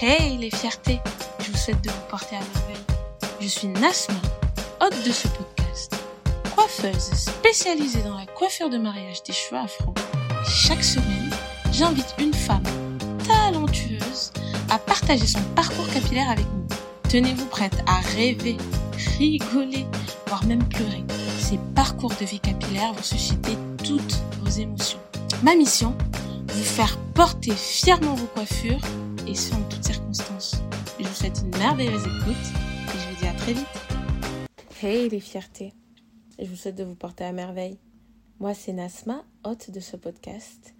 Hey les fiertés, je vous souhaite de vous porter à merveille. Je suis Nasma, hôte de ce podcast, coiffeuse spécialisée dans la coiffure de mariage des cheveux afro. Chaque semaine, j'invite une femme talentueuse à partager son parcours capillaire avec nous. Tenez-vous prête à rêver, rigoler, voire même pleurer. Ces parcours de vie capillaire vont susciter toutes vos émotions. Ma mission, vous faire porter fièrement vos coiffures et ce en toutes circonstances. Je vous souhaite une merveilleuse écoute et je vous dis à très vite. Hey les fiertés, je vous souhaite de vous porter à merveille. Moi c'est Nasma, hôte de ce podcast.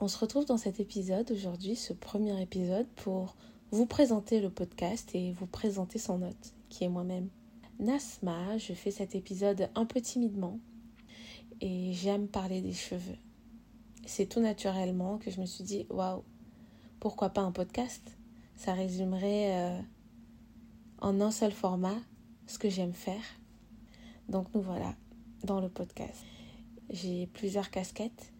On se retrouve dans cet épisode aujourd'hui, ce premier épisode, pour vous présenter le podcast et vous présenter son hôte, qui est moi-même. Nasma, je fais cet épisode un peu timidement et j'aime parler des cheveux. C'est tout naturellement que je me suis dit waouh, pourquoi pas un podcast? Ça résumerait euh, en un seul format ce que j'aime faire. Donc nous voilà dans le podcast. J'ai plusieurs casquettes,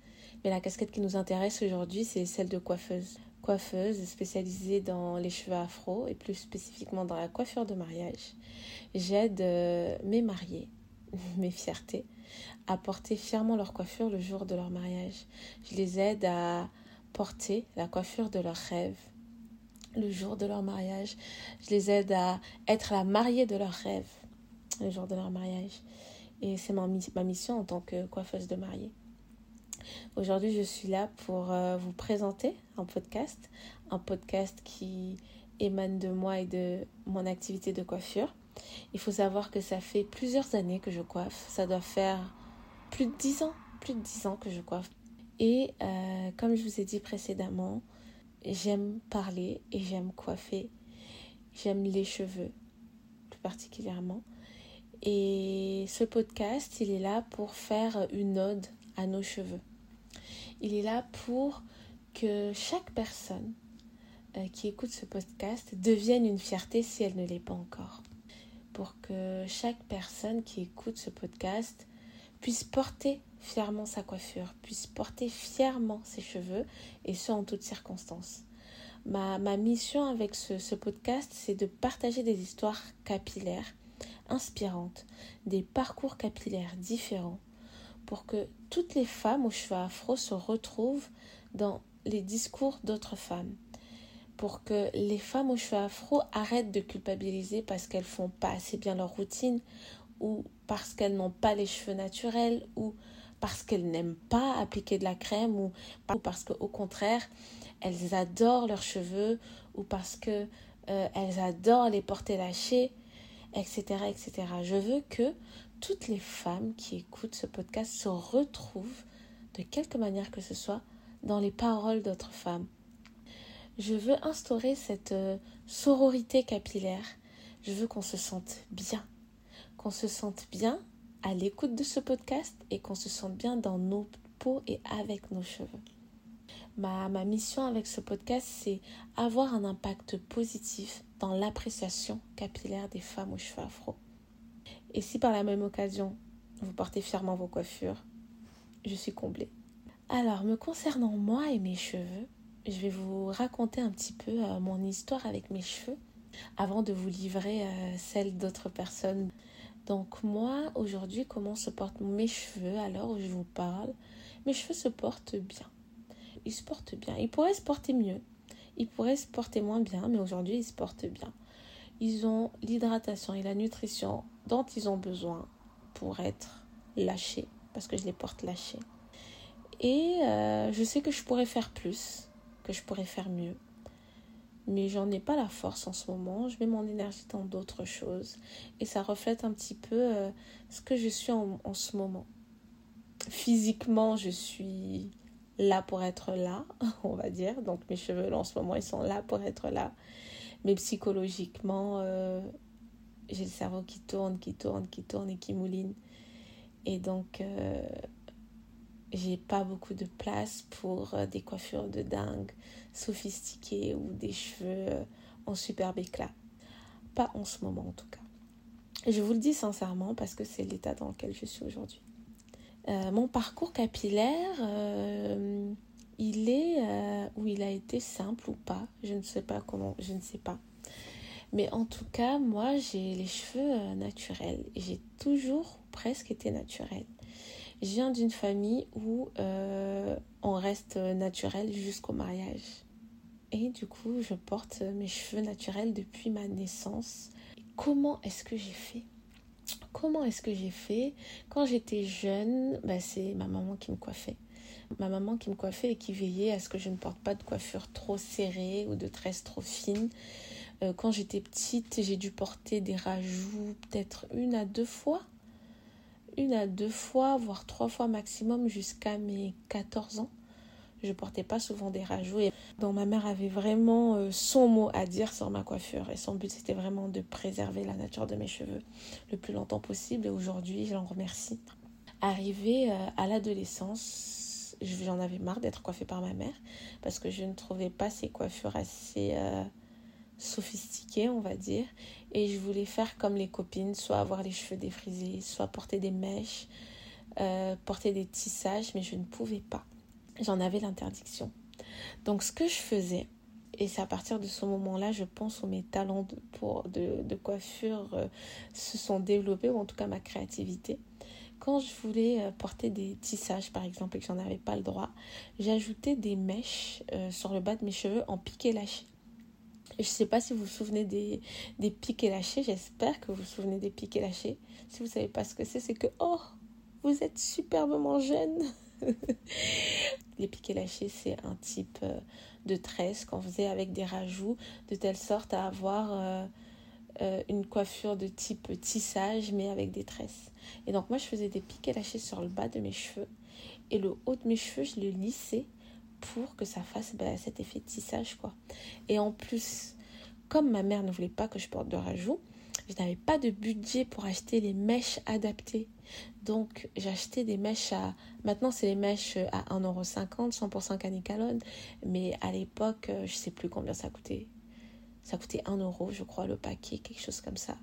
mais la casquette qui nous intéresse aujourd'hui, c'est celle de coiffeuse. Coiffeuse spécialisée dans les cheveux afro et plus spécifiquement dans la coiffure de mariage. J'aide euh, mes mariés, mes fiertés, à porter fièrement leur coiffure le jour de leur mariage. Je les aide à porter la coiffure de leurs rêves le jour de leur mariage. Je les aide à être la mariée de leurs rêves le jour de leur mariage. Et c'est ma, mission en tant que coiffeuse de mariée. Aujourd'hui, je suis là pour euh, vous présenter un podcast, un podcast qui émane de moi et de mon activité de coiffure. Il faut savoir que ça fait plusieurs années que je coiffe. Ça doit faire plus de dix ans, plus de dix ans que je coiffe. Et euh, comme je vous ai dit précédemment, j'aime parler et j'aime coiffer. J'aime les cheveux, plus particulièrement. Et ce podcast, il est là pour faire une ode à nos cheveux. Il est là pour que chaque personne euh, qui écoute ce podcast devienne une fierté si elle ne l'est pas encore. Pour que chaque personne qui écoute ce podcast puisse porter fièrement sa coiffure, puisse porter fièrement ses cheveux, et ce en toutes circonstances. Ma, mission avec ce, ce podcast, c'est de partager des histoires capillaires, inspirantes, des parcours capillaires différents, pour que toutes les femmes aux cheveux afro se retrouvent dans les discours d'autres femmes, pour que les femmes aux cheveux afro arrêtent de culpabiliser parce qu'elles font pas assez bien leur routine, ou parce qu'elles n'ont pas les cheveux naturels, ou parce qu'elles n'aiment pas appliquer de la crème ou parce qu'au contraire, elles adorent leurs cheveux ou parce que euh, elles adorent les porter lâchés, etc., etc. Je veux que toutes les femmes qui écoutent ce podcast se retrouvent, de quelque manière que ce soit, dans les paroles d'autres femmes. Je veux instaurer cette euh, sororité capillaire. Je veux qu'on se sente bien, qu'on se sente bien à l'écoute de ce podcast et qu'on se sente bien dans nos peaux et avec nos cheveux. Ma, ma mission avec ce podcast, c'est avoir un impact positif dans l'appréciation capillaire des femmes aux cheveux afro. Et si par la même occasion, vous portez fièrement vos coiffures, je suis comblée. Alors, me concernant moi et mes cheveux, je vais vous raconter un petit peu euh, mon histoire avec mes cheveux avant de vous livrer euh, celle d'autres personnes. Donc moi, aujourd'hui, comment se portent mes cheveux à l'heure où je vous parle? Mes cheveux se portent bien. Ils se portent bien. Ils pourraient se porter mieux. Ils pourraient se porter moins bien, mais aujourd'hui, ils se portent bien. Ils ont l'hydratation et la nutrition dont ils ont besoin pour être lâchés, parce que je les porte lâchés. Et euh, je sais que je pourrais faire plus, que je pourrais faire mieux mais j'en ai pas la force en ce moment. Je mets mon énergie dans d'autres choses et ça reflète un petit peu euh, ce que je suis en, en, ce moment. Physiquement, je suis là pour être là, on va dire. Donc mes cheveux en ce moment, ils sont là pour être là. Mais psychologiquement, euh, j'ai le cerveau qui tourne, qui tourne, qui tourne et qui mouline. Et donc, euh, j'ai pas beaucoup de place pour euh, des coiffures de dingue sophistiquées ou des cheveux euh, en superbe éclat. Pas en ce moment en tout cas. Je vous le dis sincèrement parce que c'est l'état dans lequel je suis aujourd'hui. Euh, mon parcours capillaire, il est ou il a été simple ou pas. Je ne sais pas comment, je ne sais pas. Mais en tout cas, moi, j'ai les cheveux naturels. J'ai toujours presque été naturelle. Je viens d'une famille où euh, on reste naturel jusqu'au mariage. Et du coup, je porte mes cheveux naturels depuis ma naissance. Comment est-ce que j'ai fait? Comment est-ce que j'ai fait? Quand j'étais jeune, bah, c'est ma maman qui me coiffait ma maman qui me coiffait et qui veillait à ce que je ne porte pas de coiffure trop serrée ou de tresses trop fines. Euh, quand j'étais petite, j'ai dû porter des rajouts peut-être une à deux fois. Une à deux fois, voire trois fois maximum jusqu'à mes 14 ans. Je portais pas souvent des rajouts. Et donc ma mère avait vraiment euh, son mot à dire sur ma coiffure. Et son but c'était vraiment de préserver la nature de mes cheveux le plus longtemps possible. Et aujourd'hui, je l'en remercie. Arrivé euh, à l'adolescence, j'en avais marre d'être coiffée par ma mère parce que je ne trouvais pas ces coiffures assez euh, sophistiquées, on va dire. Et je voulais faire comme les copines, soit avoir les cheveux défrisés, soit porter des mèches, euh, porter des tissages, mais je ne pouvais pas. J'en avais l'interdiction. Donc ce que je faisais, et c'est à partir de ce moment-là, je pense où mes talents de, coiffure euh, se sont développés, ou en tout cas ma créativité quand je voulais euh, porter des tissages, par exemple, et que j'en avais pas le droit, j'ajoutais des mèches sur le bas de mes cheveux en piqué lâché. Je ne sais pas si vous vous souvenez des, des piquets lâchés, j'espère que vous vous souvenez des piquets lâchés. Si vous ne savez pas ce que c'est, c'est que, oh, vous êtes superbement jeune. Les piquets lâchés, c'est un type euh, de tresse qu'on faisait avec des rajouts, de telle sorte à avoir euh, une coiffure de type tissage mais avec des tresses. Et donc moi je faisais des piquets lâchés sur le bas de mes cheveux et le haut de mes cheveux je le lissais pour que ça fasse bah, cet effet tissage quoi. Et en plus, comme ma mère ne voulait pas que je porte de rajout, je n'avais pas de budget pour acheter les mèches adaptées. Donc j'achetais des mèches à... Maintenant c'est les mèches à 1,50€, 100% canicalone. Mais à l'époque, euh, je sais plus combien ça coûtait. Ça coûtait 1 euro, je crois, le paquet, quelque chose comme ça.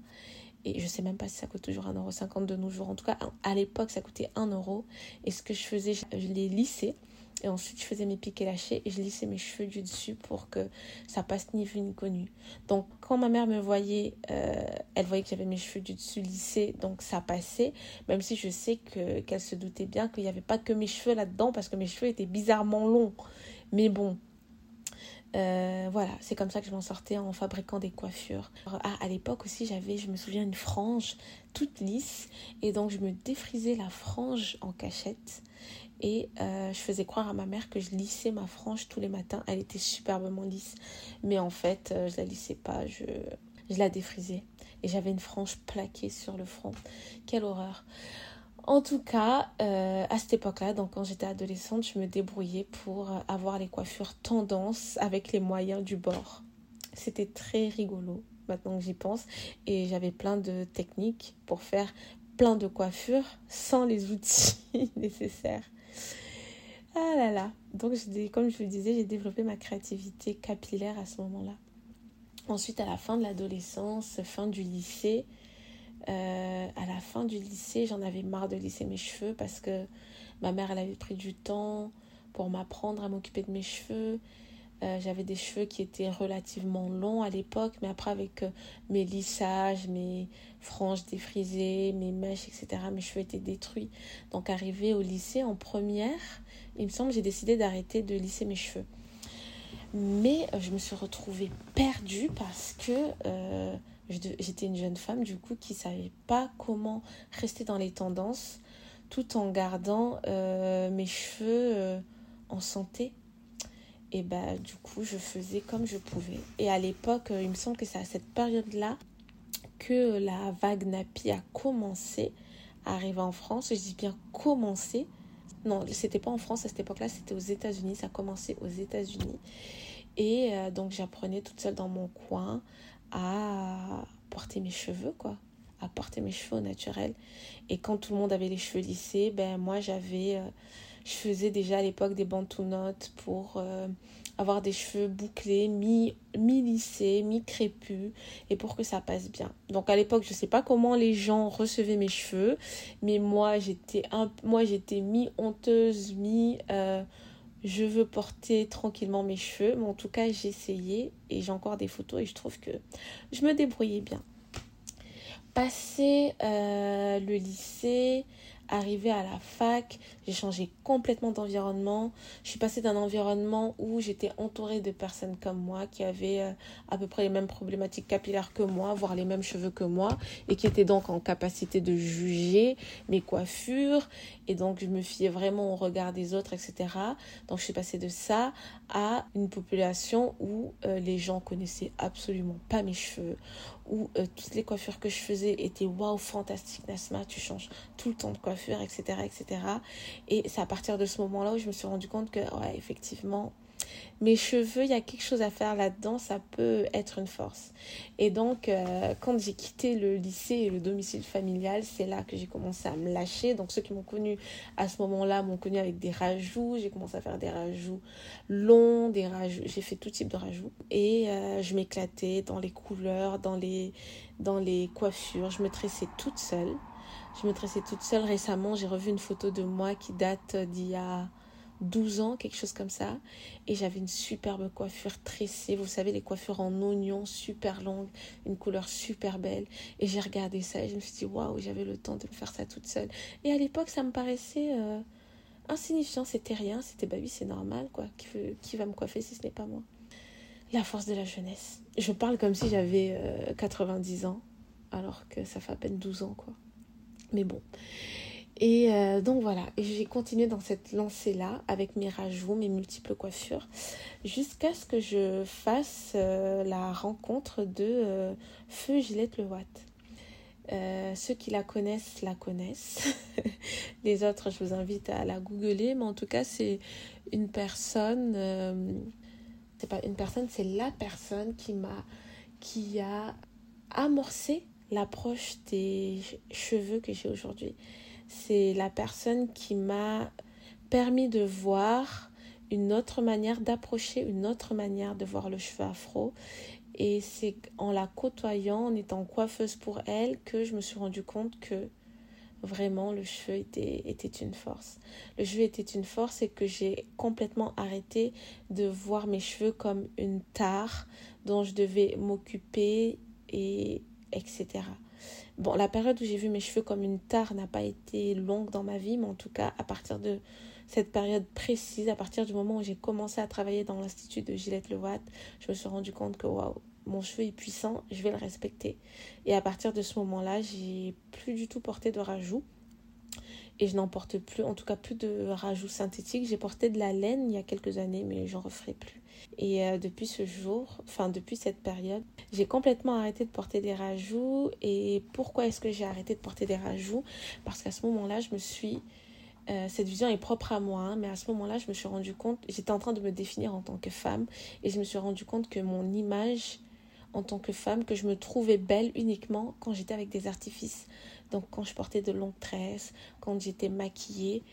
Et je sais même pas si ça coûte toujours 1,50€ de nos jours. En tout cas, à l'époque, ça coûtait 1 euro. Et ce que je faisais, je les lissais. Et ensuite, je faisais mes piquets lâchés et je lissais mes cheveux du dessus pour que ça passe ni vu ni connu. Donc, quand ma mère me voyait, euh, elle voyait que j'avais mes cheveux du dessus lissés, donc ça passait. Même si je sais que qu'elle se doutait bien qu'il n'y avait pas que mes cheveux là-dedans parce que mes cheveux étaient bizarrement longs. Mais bon, euh, voilà, c'est comme ça que je m'en sortais en fabriquant des coiffures. Ah, à l'époque aussi, j'avais, je me souviens, une frange toute lisse. Et donc, je me défrisais la frange en cachette. Et euh, je faisais croire à ma mère que je lissais ma frange tous les matins. Elle était superbement lisse. Mais en fait, euh, je la lissais pas, je, la défrisais. Et j'avais une frange plaquée sur le front. Quelle horreur. En tout cas, euh, à cette époque-là, donc quand j'étais adolescente, je me débrouillais pour avoir les coiffures tendance avec les moyens du bord. C'était très rigolo maintenant que j'y pense et j'avais plein de techniques pour faire plein de coiffures sans les outils nécessaires. Ah là là. Donc comme je vous le disais, j'ai développé ma créativité capillaire à ce moment-là. Ensuite, à la fin de l'adolescence, fin du lycée, euh, à la fin du lycée, j'en avais marre de lisser mes cheveux parce que ma mère, avait pris du temps pour m'apprendre à m'occuper de mes cheveux. Euh, j'avais des cheveux qui étaient relativement longs à l'époque, mais après avec euh, mes lissages, mes franges défrisées, mes mèches, etc., mes cheveux étaient détruits. Donc arrivé au lycée en première, il me semble j'ai décidé d'arrêter de lisser mes cheveux. Mais je me suis retrouvée perdue parce que J'étais une jeune femme du coup qui savait pas comment rester dans les tendances tout en gardant euh, mes cheveux euh, en santé. Et bah du coup je faisais comme je pouvais. Et à l'époque, euh, il me semble que c'est à cette période-là que la vague nappy a commencé à arriver en France. Je dis bien commencé. Non, c'était pas en France à cette époque-là, c'était aux États-Unis. Ça a commencé aux États-Unis. Et donc j'apprenais toute seule dans mon coin à porter mes cheveux, quoi, à porter mes cheveux au naturel. Et quand tout le monde avait les cheveux lissés, ben moi j'avais, euh, je faisais déjà à l'époque des notes pour euh, avoir des cheveux bouclés, mi, mi lissés, mi crépus, et pour que ça passe bien. Donc à l'époque, je sais pas comment les gens recevaient mes cheveux, mais moi j'étais mi honteuse, mi je veux porter tranquillement mes cheveux, mais en tout cas, j'ai essayé et j'ai encore des photos et je trouve que je me débrouillais bien. Passé euh, le lycée, arrivé à la fac, j'ai changé complètement d'environnement. Je suis passée d'un environnement où j'étais entourée de personnes comme moi qui avaient euh, à peu près les mêmes problématiques capillaires que moi, voire les mêmes cheveux que moi, et qui étaient donc en capacité de juger mes coiffures. Et donc, je me fiais vraiment au regard des autres, etc. Donc, je suis passée de ça à une population où euh, les gens connaissaient absolument pas mes cheveux, où euh, toutes les coiffures que je faisais étaient waouh, fantastique, Nasma, tu changes tout le temps de coiffure, etc., etc. Et c'est à partir de ce moment-là où je me suis rendu compte que, ouais, effectivement, mes cheveux, il y a quelque chose à faire là-dedans, ça peut être une force. Et donc, euh, quand j'ai quitté le lycée et le domicile familial, c'est là que j'ai commencé à me lâcher. Donc, ceux qui m'ont connu à ce moment-là m'ont connu avec des rajouts. J'ai commencé à faire des rajouts longs, des rajouts. J'ai fait tout type de rajouts. Et euh, je m'éclatais dans les couleurs, dans les, dans les coiffures. Je me tressais toute seule. Je me tressais toute seule. Récemment, j'ai revu une photo de moi qui date d'il y a 12 ans, quelque chose comme ça. Et j'avais une superbe coiffure tressée. Vous savez, les coiffures en oignon super longues, une couleur super belle. Et j'ai regardé ça et je me suis dit, waouh, j'avais le temps de me faire ça toute seule. Et à l'époque, ça me paraissait euh, insignifiant. C'était rien. C'était, bah oui, c'est normal, quoi. Qui, va me coiffer si ce n'est pas moi? La force de la jeunesse. Je parle comme si j'avais 90 euh, ans, alors que ça fait à peine 12 ans, quoi. Mais bon. Et euh, donc voilà, j'ai continué dans cette lancée-là avec mes rajouts, mes multiples coiffures, jusqu'à ce que je fasse euh, la rencontre de euh, Feu Gillette Le Watt. ceux qui la connaissent la connaissent. Les autres, je vous invite à la googler, mais en tout cas, c'est une personne. c'est pas une personne, c'est la personne qui m'a, qui a amorcé l'approche des cheveux que j'ai aujourd'hui c'est la personne qui m'a permis de voir une autre manière d'approcher, une autre manière de voir le cheveu afro. Et c'est en la côtoyant, en étant coiffeuse pour elle, que je me suis rendu compte que vraiment le cheveu était, était une force. Le cheveu était une force et que j'ai complètement arrêté de voir mes cheveux comme une tare dont je devais m'occuper et etc. Bon, la période où j'ai vu mes cheveux comme une tare n'a pas été longue dans ma vie, mais en tout cas, à partir de cette période précise, à partir du moment où j'ai commencé à travailler dans l'institut de Gillette Lewatt, je me suis rendu compte que waouh, mon cheveu est puissant, je vais le respecter. Et à partir de ce moment-là, j'ai plus du tout porté de rajout. Et je n'en porte plus, en tout cas plus de rajout synthétique. J'ai porté de la laine il y a quelques années, mais j'en referai plus. Et euh, depuis ce jour, enfin depuis cette période, j'ai complètement arrêté de porter des rajouts. Et pourquoi est-ce que j'ai arrêté de porter des rajouts? Parce qu'à ce moment-là, je me suis... Euh, cette vision est propre à moi, hein, mais à ce moment-là, je me suis rendu compte, j'étais en train de me définir en tant que femme, et je me suis rendu compte que mon image en tant que femme, que je me trouvais belle uniquement quand j'étais avec des artifices. Donc quand je portais de longues tresses, quand j'étais maquillée.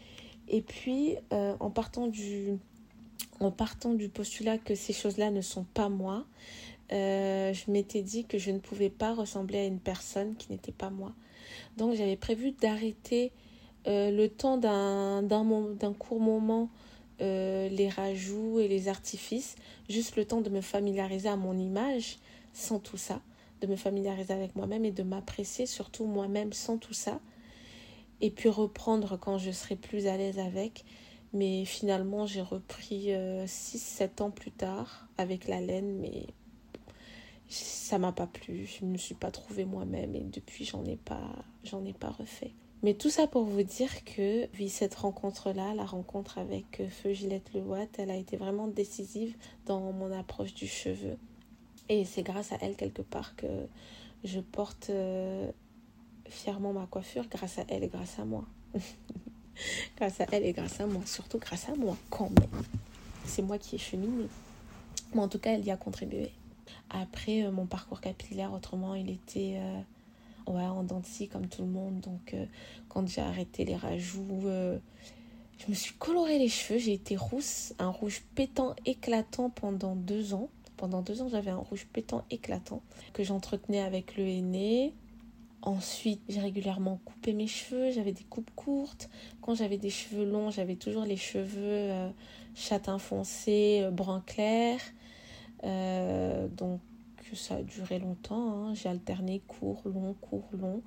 Et puis, euh, en partant du, en partant du postulat que ces choses-là ne sont pas moi, euh, je m'étais dit que je ne pouvais pas ressembler à une personne qui n'était pas moi. Donc j'avais prévu d'arrêter euh, le temps d'un court moment euh, les rajouts et les artifices, juste le temps de me familiariser à mon image sans tout ça, de me familiariser avec moi-même et de m'apprécier surtout moi-même sans tout ça, et puis reprendre quand je serai plus à l'aise avec mais finalement, j'ai repris 6-7 euh, ans plus tard avec la laine, mais ça m'a pas plu. Je ne me suis pas trouvée moi-même et depuis, j'en ai pas, j'en ai pas refait. Mais tout ça pour vous dire que, vu cette rencontre-là, la rencontre avec euh, Feu Gillette Le Watt, elle a été vraiment décisive dans mon approche du cheveu. Et c'est grâce à elle, quelque part, que je porte euh, fièrement ma coiffure, grâce à elle et grâce à moi. grâce à elle et grâce à moi. Surtout grâce à moi, quand même. C'est moi qui ai cheminé. Mais en tout cas, elle y a contribué. Après, euh, mon parcours capillaire, autrement, il était euh, ouais, en dents comme tout le monde. Donc, euh, quand j'ai arrêté les rajouts, je me suis coloré les cheveux. J'ai été rousse, un rouge pétant éclatant pendant deux ans. Pendant deux ans, j'avais un rouge pétant éclatant que j'entretenais avec le henné. Ensuite, j'ai régulièrement coupé mes cheveux, j'avais des coupes courtes. Quand j'avais des cheveux longs, j'avais toujours les cheveux euh, châtain foncé, euh, brun clair. Euh, donc ça a duré longtemps. Hein. J'ai alterné court, long, court, long.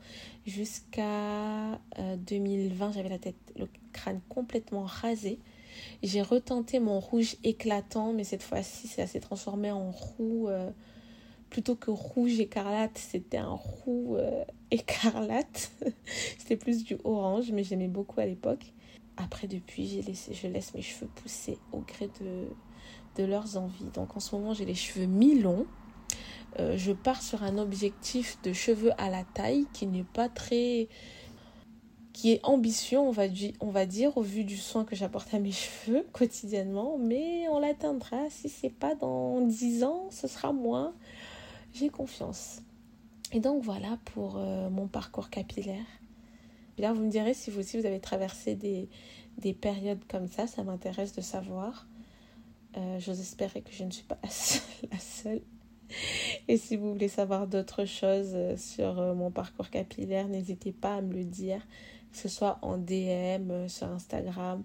Jusqu'à 2020, j'avais la tête, le crâne complètement rasé. J'ai retenté mon rouge éclatant, mais cette fois-ci, ça s'est transformé en roux plutôt que rouge écarlate, c'était un roux euh, écarlate. c'était plus du orange, mais j'aimais beaucoup à l'époque. Après, depuis, j'ai laissé, je laisse mes cheveux pousser au gré de, leurs envies. Donc en ce moment, j'ai les cheveux mi-longs. Euh, je pars sur un objectif de cheveux à la taille qui n'est pas très qui est ambitieux, on va, on va dire, au vu du soin que j'apporte à mes cheveux quotidiennement, mais on l'atteindra. Si c'est pas dans 10 ans, ce sera moins j'ai confiance. Et donc voilà pour euh, mon parcours capillaire. là, vous me direz si vous aussi vous avez traversé des, des périodes comme ça, ça m'intéresse de savoir. Euh, J'ose espérer que je ne suis pas la seule. Et si vous voulez savoir d'autres choses euh, sur euh, mon parcours capillaire, n'hésitez pas à me le dire, que ce soit en DM, sur Instagram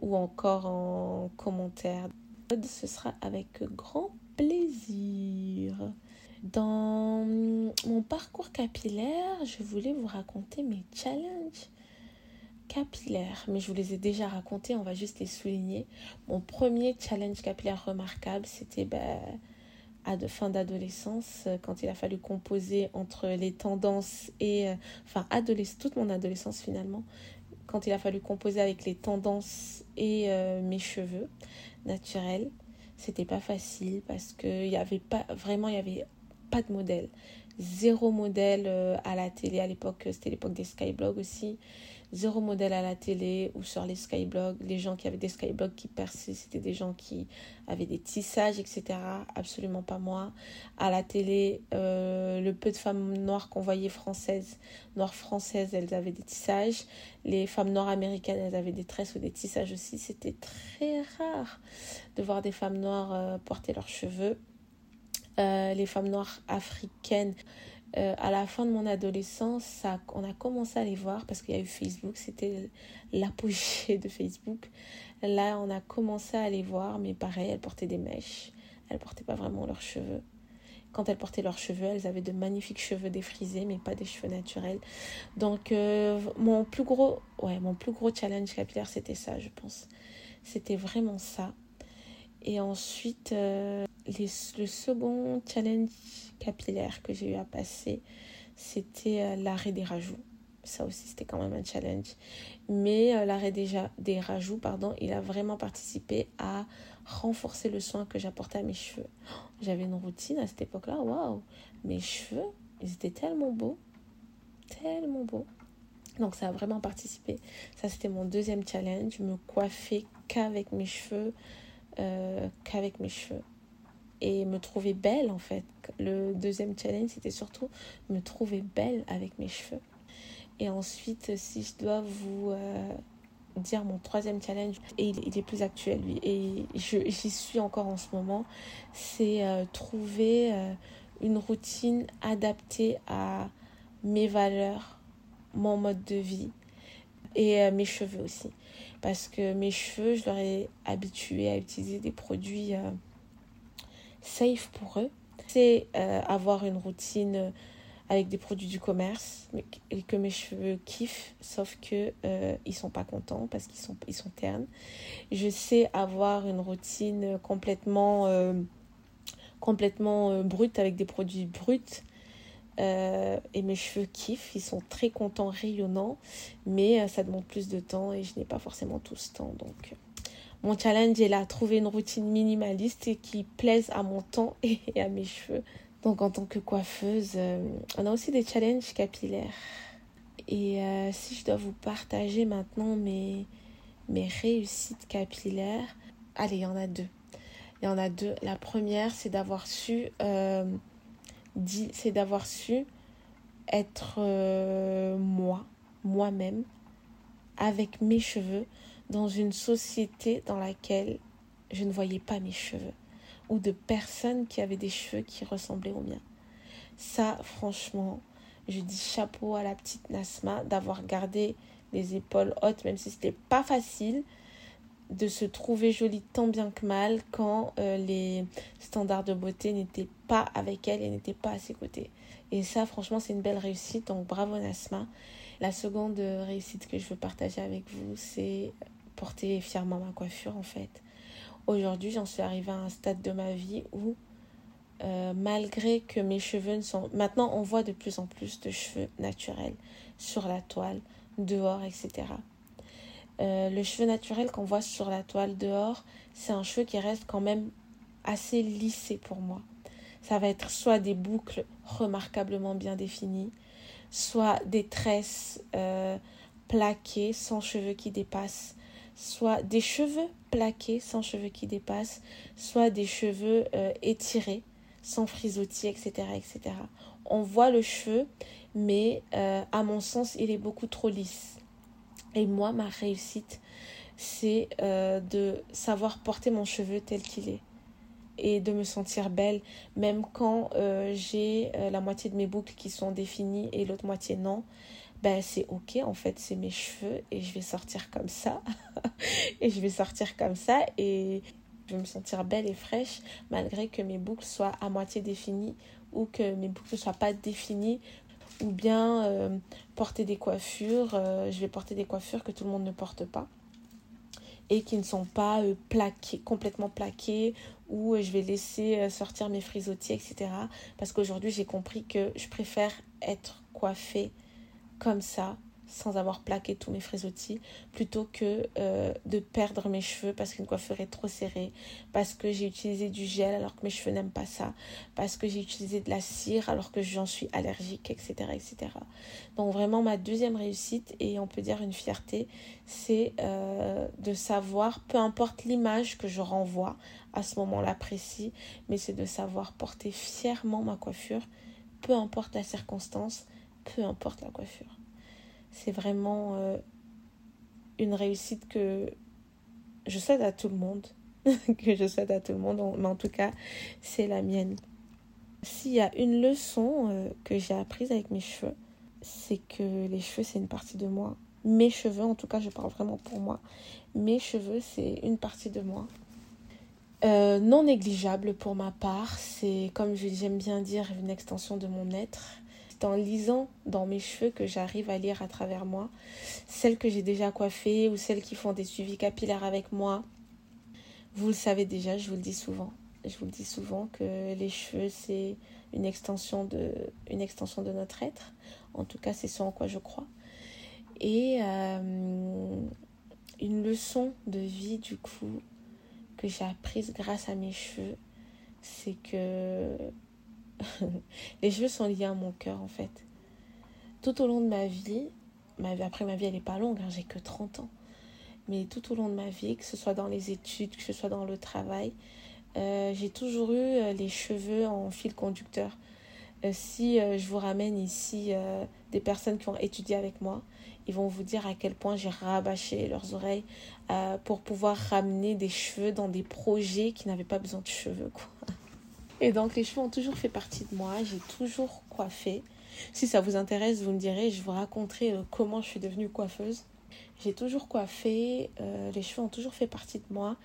ou encore en commentaire. Ce sera avec grand plaisir. Dans mon parcours capillaire, je voulais vous raconter mes challenges capillaires, mais je vous les ai déjà racontés, on va juste les souligner. Mon premier challenge capillaire remarquable, c'était ben, à de fin d'adolescence, quand il a fallu composer entre les tendances et, euh, enfin, toute mon adolescence finalement, quand il a fallu composer avec les tendances et euh, mes cheveux naturels. C'était pas facile parce que il y avait pas vraiment il y avait pas de modèle. Zéro modèle euh, à la télé à l'époque, c'était l'époque des skyblogs aussi. Zéro modèle à la télé ou sur les skyblogs. Les gens qui avaient des skyblogs qui perçaient, c'était des gens qui avaient des tissages, etc. Absolument pas moi. À la télé, euh, le peu de femmes noires qu'on voyait françaises, noires françaises, elles avaient des tissages. Les femmes noires américaines, elles avaient des tresses ou des tissages aussi. C'était très rare de voir des femmes noires euh, porter leurs cheveux. Euh, les femmes noires africaines. Euh, à la fin de mon adolescence, on a commencé à les voir parce qu'il y a eu Facebook, c'était l'apogée de Facebook. Là, on a commencé à les voir, mais pareil, elles portaient des mèches. Elles portaient pas vraiment leurs cheveux. Quand elles portaient leurs cheveux, elles avaient de magnifiques cheveux défrisés, mais pas des cheveux naturels. Donc, euh, mon plus gros, ouais, mon plus gros challenge capillaire, c'était ça, je pense. C'était vraiment ça. Et ensuite, le second challenge capillaire que j'ai eu à passer, c'était euh, l'arrêt des rajouts. Ça aussi, c'était quand même un challenge. Mais euh, l'arrêt des, des rajouts, pardon, il a vraiment participé à renforcer le soin que j'apportais à mes cheveux. J'avais une routine à cette époque-là. Waouh! Mes cheveux, ils étaient tellement beaux. Tellement beaux. Donc ça a vraiment participé. Ça, c'était mon deuxième challenge. Me coiffer qu'avec mes cheveux. Euh, qu'avec mes cheveux et me trouver belle en fait. Le deuxième challenge, c'était surtout me trouver belle avec mes cheveux. Et ensuite, si je dois vous euh, dire mon troisième challenge, et il, est plus actuel lui, et j'y suis encore en ce moment, c'est euh, trouver euh, une routine adaptée à mes valeurs, mon mode de vie et mes cheveux aussi. Parce que mes cheveux, je leur ai habitué à utiliser des produits safe pour eux, c'est euh, avoir une routine avec des produits du commerce et que mes cheveux kiffent, sauf que euh, ils sont pas contents parce qu'ils sont ils sont ternes. Je sais avoir une routine complètement euh, complètement brute avec des produits bruts. et mes cheveux kiffent, ils sont très contents, rayonnants, mais ça demande plus de temps et je n'ai pas forcément tout ce temps. Donc mon challenge est là, trouver une routine minimaliste et qui plaise à mon temps et à mes cheveux. Donc en tant que coiffeuse, euh, on a aussi des challenges capillaires. Et euh, si je dois vous partager maintenant mes, réussites capillaires, allez, il y en a deux. Il y en a deux. La première, c'est d'avoir su, euh, c'est d'avoir su être moi, moi-même, avec mes cheveux, dans une société dans laquelle je ne voyais pas mes cheveux ou de personnes qui avaient des cheveux qui ressemblaient aux miens. Ça, franchement, Je dis chapeau à la petite Nasma d'avoir gardé les épaules hautes, même si c'était pas facile de se trouver jolie tant bien que mal quand euh, les standards de beauté n'étaient pas avec elle et n'étaient pas à ses côtés. Et ça, franchement, c'est une belle réussite. Donc, bravo Nasma. La seconde réussite que je veux partager avec vous, c'est porter fièrement ma coiffure, en fait. Aujourd'hui, j'en suis arrivée à un stade de ma vie où, euh, malgré que mes cheveux ne sont... Maintenant, on voit de plus en plus de cheveux naturels sur la toile, dehors, etc. Euh, le cheveu naturel qu'on voit sur la toile dehors, c'est un cheveu qui reste quand même assez lissé pour moi. Ça va être soit des boucles remarquablement bien définies, soit des tresses euh, plaquées sans cheveux qui dépassent, soit des cheveux plaqués sans cheveux qui dépassent, soit des cheveux euh, étirés sans frisottis, etc., etc. On voit le cheveu, mais à mon sens, il est beaucoup trop lisse. Et moi, ma réussite, c'est euh, de savoir porter mon cheveu tel qu'il est et de me sentir belle, même quand euh, j'ai euh, la moitié de mes boucles qui sont définies et l'autre moitié non. Ben, c'est ok, en fait, c'est mes cheveux et je vais sortir comme ça. et je vais sortir comme ça et je vais me sentir belle et fraîche malgré que mes boucles soient à moitié définies ou que mes boucles ne soient pas définies ou bien euh, porter des coiffures. Je vais porter des coiffures que tout le monde ne porte pas et qui ne sont pas euh, plaquées, complètement plaquées ou je vais laisser sortir mes frisottis, etc. Parce qu'aujourd'hui, j'ai compris que je préfère être coiffée comme ça sans avoir plaqué tous mes frisottis plutôt que euh, de perdre mes cheveux parce qu'une coiffure est trop serrée, parce que j'ai utilisé du gel alors que mes cheveux n'aiment pas ça, parce que j'ai utilisé de la cire alors que j'en suis allergique, etc., etc. Donc vraiment ma deuxième réussite et on peut dire une fierté, c'est euh, de savoir, peu importe l'image que je renvoie à ce moment-là précis, mais c'est de savoir porter fièrement ma coiffure, peu importe la circonstance, peu importe la coiffure c'est vraiment euh, une réussite que je souhaite à tout le monde. que je souhaite à tout le monde, mais en tout cas, c'est la mienne. S'il y a une leçon euh, que j'ai apprise avec mes cheveux, c'est que les cheveux, c'est une partie de moi. Mes cheveux, en tout cas, je parle vraiment pour moi. Mes cheveux, c'est une partie de moi. Euh, non négligeable pour ma part, c'est comme j'aime bien dire une extension de mon être en lisant dans mes cheveux que j'arrive à lire à travers moi. Celles que j'ai déjà coiffées ou celles qui font des suivis capillaires avec moi. Vous le savez déjà, je vous le dis souvent. Je vous le dis souvent que les cheveux, c'est une extension de, une extension de notre être. En tout cas, c'est ce en quoi je crois. Et euh, une leçon de vie, du coup, que j'ai apprise grâce à mes cheveux, c'est que les cheveux sont liés à mon cœur en fait. Tout au long de ma vie, ma après ma vie elle n'est pas longue, hein, j'ai que 30 ans. Mais tout au long de ma vie, que ce soit dans les études, que ce soit dans le travail, euh, j'ai toujours eu euh, les cheveux en fil conducteur. Euh, si je vous ramène ici des personnes qui ont étudié avec moi, ils vont vous dire à quel point j'ai rabâché leurs oreilles pour pouvoir ramener des cheveux dans des projets qui n'avaient pas besoin de cheveux. Quoi. Et donc les cheveux ont toujours fait partie de moi, j'ai toujours coiffé. Si ça vous intéresse, vous me direz, je vous raconterai euh, comment je suis devenue coiffeuse. J'ai toujours coiffé, euh, les cheveux ont toujours fait partie de moi.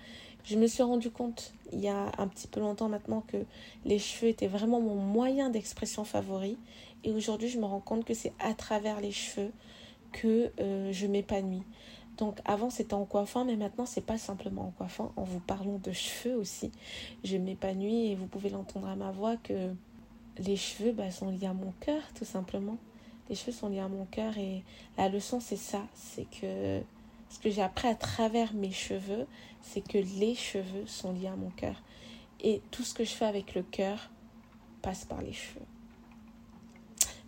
Je me suis rendu compte il y a un petit peu longtemps maintenant que les cheveux étaient vraiment mon moyen d'expression favori. Et aujourd'hui, je me rends compte que c'est à travers les cheveux que euh, je m'épanouis. Donc avant c'était en coiffant, mais maintenant c'est pas simplement en coiffant. En vous parlant de cheveux aussi, je m'épanouis et vous pouvez l'entendre à ma voix que les cheveux bah, sont liés à mon cœur tout simplement. Les cheveux sont liés à mon cœur et la leçon c'est ça, c'est que ce que j'ai appris à travers mes cheveux, c'est que les cheveux sont liés à mon cœur. Et tout ce que je fais avec le cœur passe par les cheveux.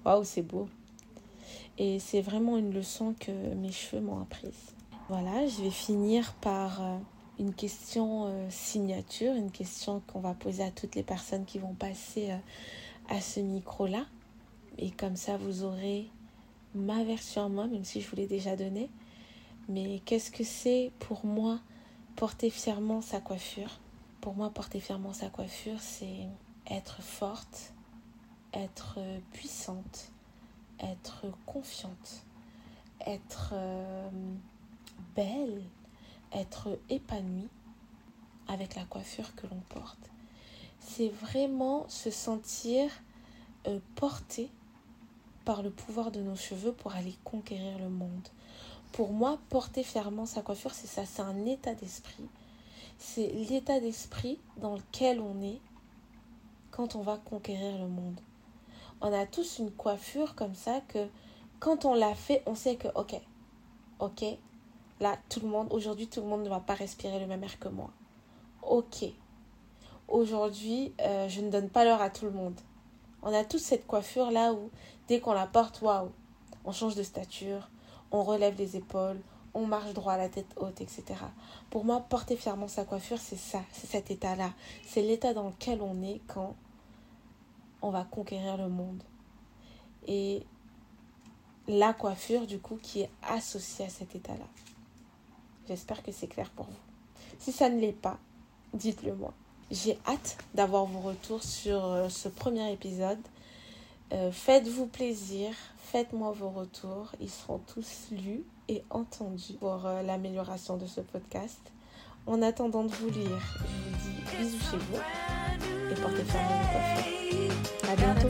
Waouh, c'est beau. Et c'est vraiment une leçon que mes cheveux m'ont apprise. Voilà, je vais finir par euh, une question euh, signature, une question qu'on va poser à toutes les personnes qui vont passer euh, à ce micro-là. Et comme ça, vous aurez ma version à moi, même si je vous l'ai déjà donnée. Mais qu'est-ce que c'est pour moi porter fièrement sa coiffure? Pour moi, porter fièrement sa coiffure, c'est être forte, être puissante, être confiante, être belle, être épanouie avec la coiffure que l'on porte. C'est vraiment se sentir euh, porté par le pouvoir de nos cheveux pour aller conquérir le monde. Pour moi, porter fièrement sa coiffure, c'est ça, c'est un état d'esprit. C'est l'état d'esprit dans lequel on est quand on va conquérir le monde. On a tous une coiffure comme ça que quand on l'a fait, on sait que, ok, ok, là, tout le monde, aujourd'hui, tout le monde ne va pas respirer le même air que moi. Ok, aujourd'hui, euh, je ne donne pas l'heure à tout le monde. On a tous cette coiffure là où, dès qu'on la porte, waouh, on change de stature, on relève les épaules, on marche droit à la tête haute, etc. Pour moi, porter fièrement sa coiffure, c'est ça, c'est cet état-là. C'est l'état dans lequel on est quand on va conquérir le monde. Et la coiffure, du coup, qui est associée à cet état-là. J'espère que c'est clair pour vous. Si ça ne l'est pas, dites-le moi. J'ai hâte d'avoir vos retours sur euh, ce premier épisode. Euh, faites-vous plaisir, faites-moi vos retours. Ils seront tous lus et entendus pour euh, l'amélioration de ce podcast. En attendant de vous lire, je vous dis bisous chez vous et portez ferme vos. À bientôt.